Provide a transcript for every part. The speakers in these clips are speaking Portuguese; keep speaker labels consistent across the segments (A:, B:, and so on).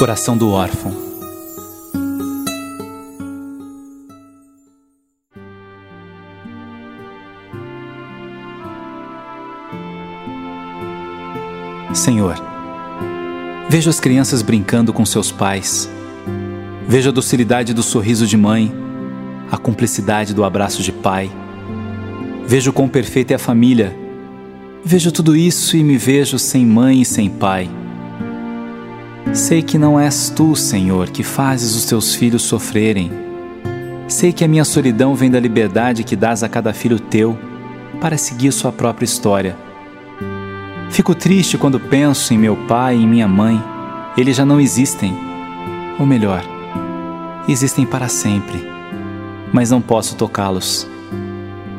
A: Coração do órfão. Senhor, vejo as crianças brincando com seus pais. Vejo a docilidade do sorriso de mãe, a cumplicidade do abraço de pai. Vejo quão perfeita é a família. Vejo tudo isso e me vejo sem mãe e sem pai Sei que não és tu, Senhor, que fazes os teus filhos sofrerem. Sei que a minha solidão vem da liberdade que dás a cada filho teu para seguir sua própria história. Fico triste quando penso em meu pai e em minha mãe. Eles já não existem. Ou melhor, existem para sempre, mas não posso tocá-los.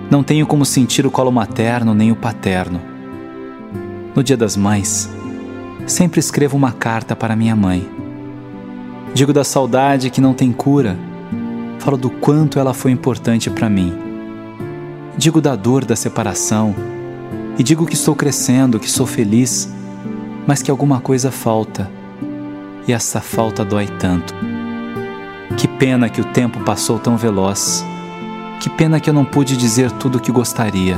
A: Não tenho como sentir o colo materno nem o paterno. No Dia das Mães, sempre escrevo uma carta para minha mãe. Digo da saudade que não tem cura, falo do quanto ela foi importante para mim. Digo da dor da separação e digo que estou crescendo, que sou feliz, mas que alguma coisa falta e essa falta dói tanto. Que pena que o tempo passou tão veloz. Que pena que eu não pude dizer tudo o que gostaria.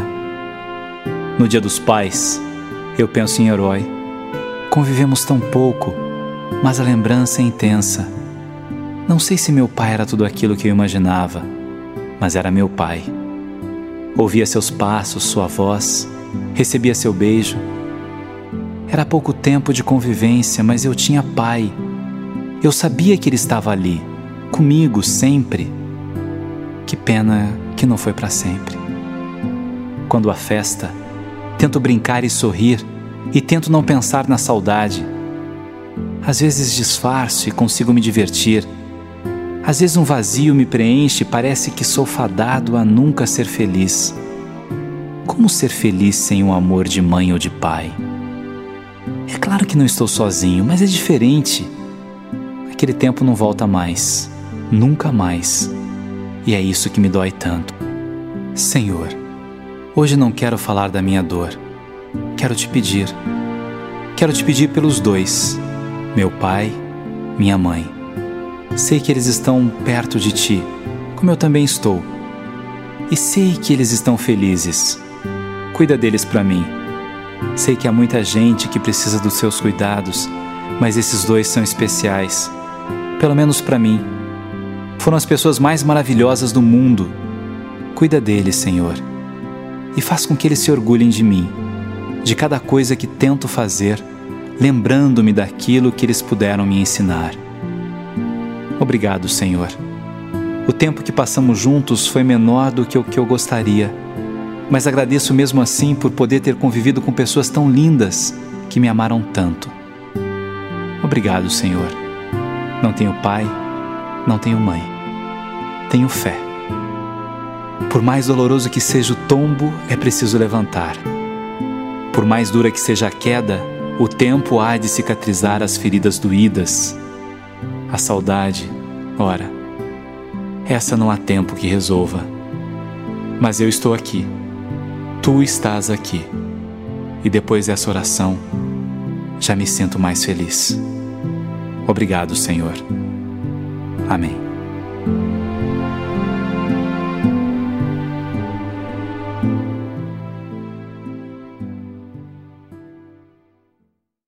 A: No Dia dos Pais, eu penso em herói Convivemos tão pouco, mas a lembrança é intensa. Não sei se meu pai era tudo aquilo que eu imaginava, mas era meu pai. Ouvia seus passos, sua voz, recebia seu beijo. Era pouco tempo de convivência, mas eu tinha pai. Eu sabia que ele estava ali, comigo sempre. Que pena que não foi para sempre. Quando a festa, tento brincar e sorrir e tento não pensar na saudade. Às vezes disfarço e consigo me divertir. Às vezes um vazio me preenche e parece que sou fadado a nunca ser feliz. Como ser feliz sem um amor de mãe ou de pai? É claro que não estou sozinho, mas é diferente. Aquele tempo não volta mais, nunca mais. E é isso que me dói tanto. Senhor, hoje não quero falar da minha dor quero te pedir. Quero te pedir pelos dois, meu pai, minha mãe. Sei que eles estão perto de ti, como eu também estou. E sei que eles estão felizes. Cuida deles para mim. Sei que há muita gente que precisa dos seus cuidados, mas esses dois são especiais. Pelo menos para mim. Foram as pessoas mais maravilhosas do mundo. Cuida deles, Senhor, e faz com que eles se orgulhem de mim de cada coisa que tento fazer, lembrando-me daquilo que eles puderam me ensinar. Obrigado, Senhor. O tempo que passamos juntos foi menor do que o que eu gostaria, mas agradeço mesmo assim por poder ter convivido com pessoas tão lindas que me amaram tanto. Obrigado, Senhor. Não tenho pai, não tenho mãe. Tenho fé. Por mais doloroso que seja o tombo, é preciso levantar. Por mais dura que seja a queda, o tempo há de cicatrizar as feridas doídas. A saudade, ora, essa não há tempo que resolva. Mas eu estou aqui, tu estás aqui, e depois dessa oração, já me sinto mais feliz. Obrigado, Senhor. Amém.